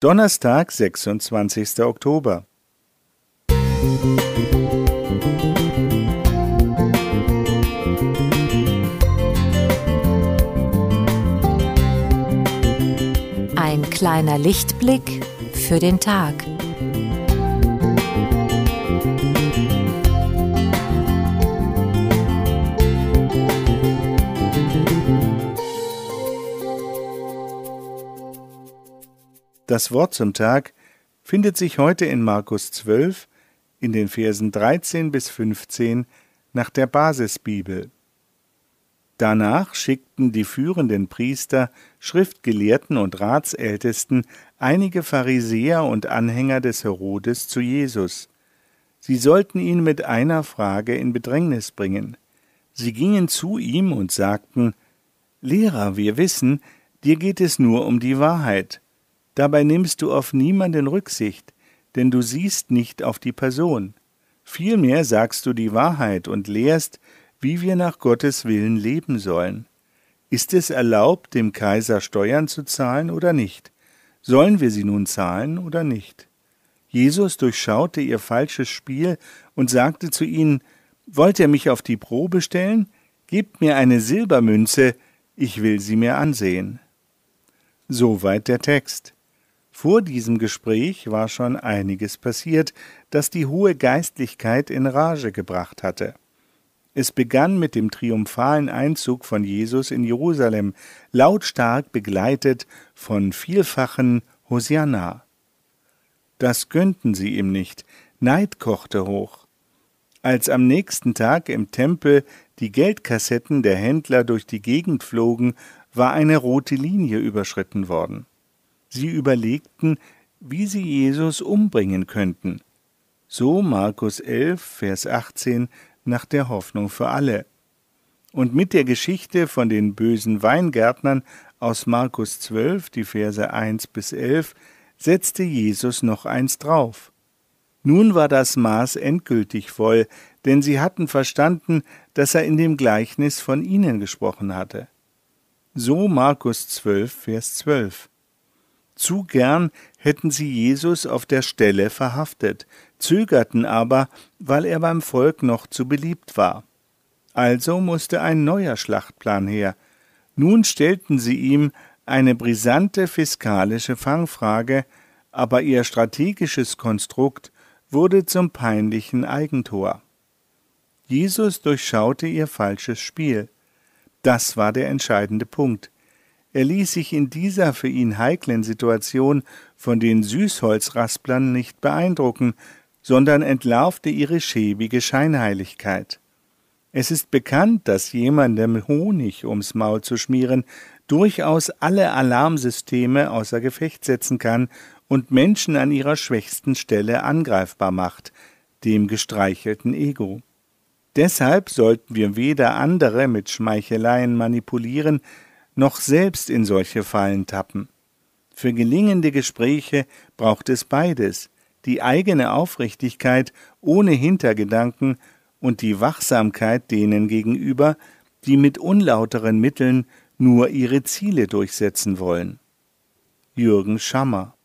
Donnerstag, 26. Oktober. Ein kleiner Lichtblick für den Tag. Das Wort zum Tag findet sich heute in Markus 12 in den Versen 13 bis 15 nach der Basisbibel. Danach schickten die führenden Priester, Schriftgelehrten und Ratsältesten einige Pharisäer und Anhänger des Herodes zu Jesus. Sie sollten ihn mit einer Frage in Bedrängnis bringen. Sie gingen zu ihm und sagten Lehrer, wir wissen, dir geht es nur um die Wahrheit. Dabei nimmst du auf niemanden Rücksicht, denn du siehst nicht auf die Person. Vielmehr sagst du die Wahrheit und lehrst, wie wir nach Gottes Willen leben sollen. Ist es erlaubt, dem Kaiser Steuern zu zahlen oder nicht? Sollen wir sie nun zahlen oder nicht? Jesus durchschaute ihr falsches Spiel und sagte zu ihnen, Wollt ihr mich auf die Probe stellen? Gebt mir eine Silbermünze, ich will sie mir ansehen. Soweit der Text. Vor diesem Gespräch war schon einiges passiert, das die hohe Geistlichkeit in Rage gebracht hatte. Es begann mit dem triumphalen Einzug von Jesus in Jerusalem, lautstark begleitet von vielfachen Hosianna. Das gönnten sie ihm nicht, Neid kochte hoch. Als am nächsten Tag im Tempel die Geldkassetten der Händler durch die Gegend flogen, war eine rote Linie überschritten worden. Sie überlegten, wie sie Jesus umbringen könnten. So Markus 11, Vers 18 nach der Hoffnung für alle. Und mit der Geschichte von den bösen Weingärtnern aus Markus 12, die Verse 1 bis 11, setzte Jesus noch eins drauf. Nun war das Maß endgültig voll, denn sie hatten verstanden, dass er in dem Gleichnis von ihnen gesprochen hatte. So Markus 12, Vers 12. Zu gern hätten sie Jesus auf der Stelle verhaftet, zögerten aber, weil er beim Volk noch zu beliebt war. Also musste ein neuer Schlachtplan her. Nun stellten sie ihm eine brisante fiskalische Fangfrage, aber ihr strategisches Konstrukt wurde zum peinlichen Eigentor. Jesus durchschaute ihr falsches Spiel. Das war der entscheidende Punkt. Er ließ sich in dieser für ihn heiklen Situation von den Süßholzrasplern nicht beeindrucken, sondern entlarvte ihre schäbige Scheinheiligkeit. Es ist bekannt, dass jemandem Honig ums Maul zu schmieren durchaus alle Alarmsysteme außer Gefecht setzen kann und Menschen an ihrer schwächsten Stelle angreifbar macht, dem gestreichelten Ego. Deshalb sollten wir weder andere mit Schmeicheleien manipulieren, noch selbst in solche Fallen tappen. Für gelingende Gespräche braucht es beides, die eigene Aufrichtigkeit ohne Hintergedanken und die Wachsamkeit denen gegenüber, die mit unlauteren Mitteln nur ihre Ziele durchsetzen wollen. Jürgen Schammer